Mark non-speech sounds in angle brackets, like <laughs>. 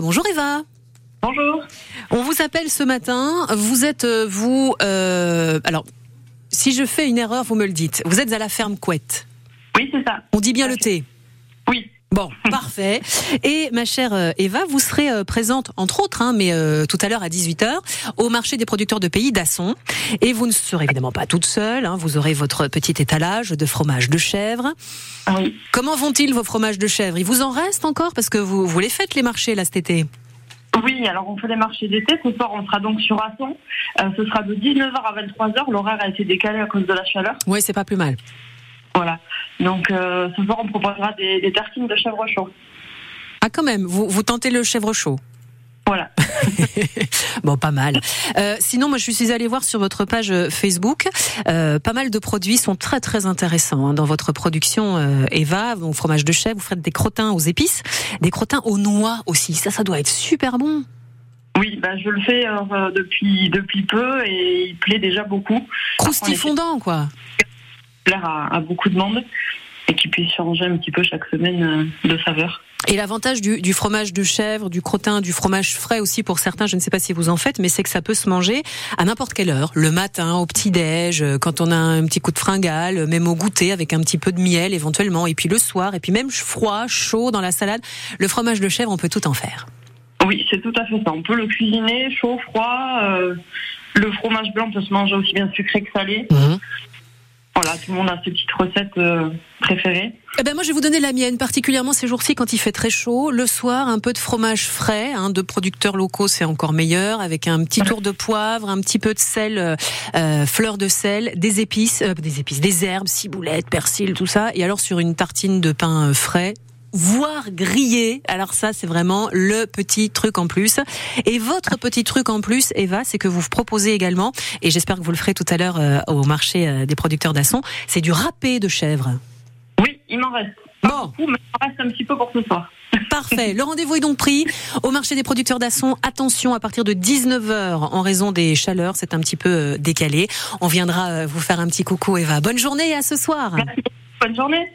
Bonjour Eva. Bonjour. On vous appelle ce matin. Vous êtes euh, vous euh, alors si je fais une erreur, vous me le dites. Vous êtes à la ferme Couette. Oui, c'est ça. On dit bien le thé. Oui. Bon, parfait. Et ma chère euh, Eva, vous serez euh, présente, entre autres, hein, mais euh, tout à l'heure à 18h, au marché des producteurs de pays d'Asson. Et vous ne serez évidemment pas toute seule, hein, vous aurez votre petit étalage de fromage de chèvre. Ah Oui. Comment vont-ils vos fromages de chèvre? Il vous en reste encore? Parce que vous, vous les faites les marchés là cet été? Oui, alors on fait les marchés d'été. Ce soir, on sera donc sur Asson. Euh, ce sera de 19h à 23h. L'horaire a été décalé à cause de la chaleur. Oui, c'est pas plus mal. Voilà. Donc euh, ce soir, on proposera des, des tartines de chèvre chaud. Ah quand même, vous, vous tentez le chèvre chaud Voilà. <laughs> Bon, pas mal. Euh, sinon, moi, je suis allée voir sur votre page euh, Facebook. Euh, pas mal de produits sont très très intéressants hein, dans votre production, euh, Eva. Vos fromage de chèvre, vous faites des crottins aux épices, des crottins aux noix aussi. Ça, ça doit être super bon. Oui, bah, je le fais depuis, depuis peu et il plaît déjà beaucoup. Croustifondant, quoi. plaire à, à beaucoup de monde et qui puisse changer un petit peu chaque semaine euh, de saveur. Et l'avantage du, du fromage de chèvre, du crottin, du fromage frais aussi pour certains, je ne sais pas si vous en faites, mais c'est que ça peut se manger à n'importe quelle heure, le matin, au petit-déj, euh, quand on a un petit coup de fringale, même au goûter avec un petit peu de miel éventuellement, et puis le soir, et puis même froid, chaud dans la salade. Le fromage de chèvre, on peut tout en faire. Oui, c'est tout à fait ça. On peut le cuisiner chaud, froid. euh, le fromage blanc peut se manger aussi bien sucré que salé. Voilà, tout le monde a ses petites recettes euh, préférées. Eh ben moi, je vais vous donner la mienne, particulièrement ces jours-ci quand il fait très chaud. Le soir, un peu de fromage frais, hein, de producteurs locaux, c'est encore meilleur, avec un petit tour de poivre, un petit peu de sel, euh, euh, fleur de sel, des épices, euh, des épices, des herbes, ciboulette, persil, tout ça. Et alors sur une tartine de pain frais, voire grillé. Alors ça, c'est vraiment le petit truc en plus. Et votre petit truc en plus, Eva, c'est que vous proposez également, et j'espère que vous le ferez tout à l'heure euh, au marché euh, des producteurs d'Asson, c'est du râpé de chèvre. Oui, il m'en reste. Bon. beaucoup, mais il m'en reste un petit peu pour ce soir. <laughs> Parfait. Le rendez-vous est donc pris au marché des producteurs d'Asson. Attention, à partir de 19h, en raison des chaleurs, c'est un petit peu euh, décalé. On viendra vous faire un petit coucou, Eva. Bonne journée et à ce soir. Merci. Bonne journée.